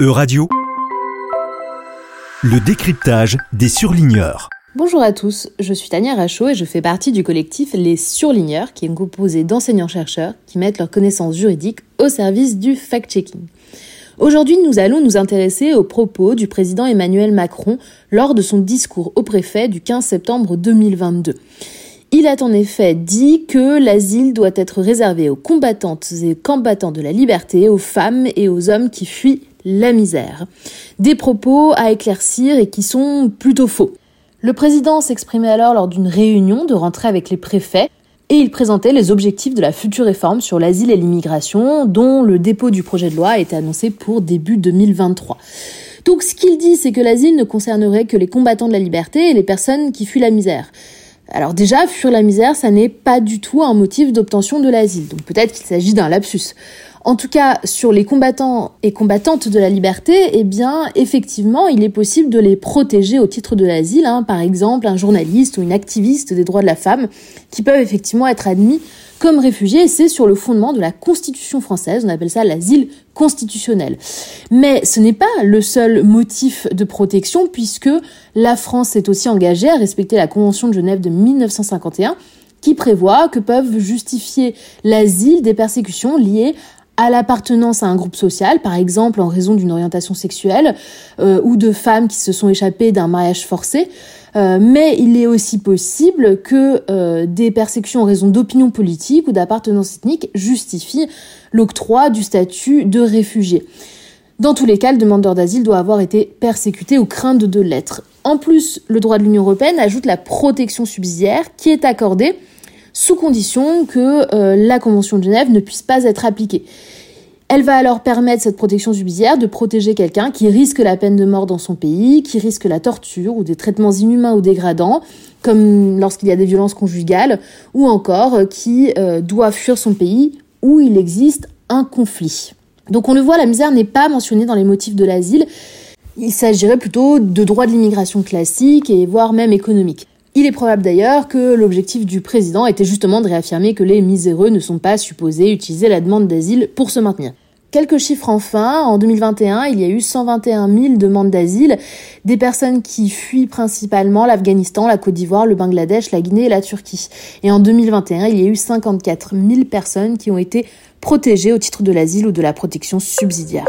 E-Radio, le décryptage des surligneurs. Bonjour à tous, je suis Tania Rachaud et je fais partie du collectif Les Surligneurs, qui est composé d'enseignants-chercheurs qui mettent leurs connaissances juridiques au service du fact-checking. Aujourd'hui, nous allons nous intéresser aux propos du président Emmanuel Macron lors de son discours au préfet du 15 septembre 2022. Il a en effet dit que l'asile doit être réservé aux combattantes et combattants de la liberté, aux femmes et aux hommes qui fuient la misère. Des propos à éclaircir et qui sont plutôt faux. Le président s'exprimait alors lors d'une réunion de rentrée avec les préfets et il présentait les objectifs de la future réforme sur l'asile et l'immigration dont le dépôt du projet de loi a été annoncé pour début 2023. Donc ce qu'il dit, c'est que l'asile ne concernerait que les combattants de la liberté et les personnes qui fuient la misère. Alors déjà, fuir la misère, ça n'est pas du tout un motif d'obtention de l'asile. Donc peut-être qu'il s'agit d'un lapsus. En tout cas, sur les combattants et combattantes de la liberté, eh bien, effectivement, il est possible de les protéger au titre de l'asile. Hein. Par exemple, un journaliste ou une activiste des droits de la femme qui peuvent effectivement être admis comme réfugiés, et c'est sur le fondement de la Constitution française, on appelle ça l'asile constitutionnel. Mais ce n'est pas le seul motif de protection, puisque la France s'est aussi engagée à respecter la Convention de Genève de 1951, qui prévoit que peuvent justifier l'asile des persécutions liées à l'appartenance à un groupe social, par exemple en raison d'une orientation sexuelle, euh, ou de femmes qui se sont échappées d'un mariage forcé, euh, mais il est aussi possible que euh, des persécutions en raison d'opinion politique ou d'appartenance ethnique justifient l'octroi du statut de réfugié. Dans tous les cas, le demandeur d'asile doit avoir été persécuté ou crainte de l'être. En plus, le droit de l'Union européenne ajoute la protection subsidiaire qui est accordée sous condition que euh, la Convention de Genève ne puisse pas être appliquée. Elle va alors permettre cette protection subsidiaire de protéger quelqu'un qui risque la peine de mort dans son pays, qui risque la torture ou des traitements inhumains ou dégradants, comme lorsqu'il y a des violences conjugales, ou encore euh, qui euh, doit fuir son pays où il existe un conflit. Donc on le voit, la misère n'est pas mentionnée dans les motifs de l'asile. Il s'agirait plutôt de droits de l'immigration classique et voire même économique. Il est probable d'ailleurs que l'objectif du président était justement de réaffirmer que les miséreux ne sont pas supposés utiliser la demande d'asile pour se maintenir. Quelques chiffres enfin. En 2021, il y a eu 121 000 demandes d'asile, des personnes qui fuient principalement l'Afghanistan, la Côte d'Ivoire, le Bangladesh, la Guinée et la Turquie. Et en 2021, il y a eu 54 000 personnes qui ont été protégées au titre de l'asile ou de la protection subsidiaire.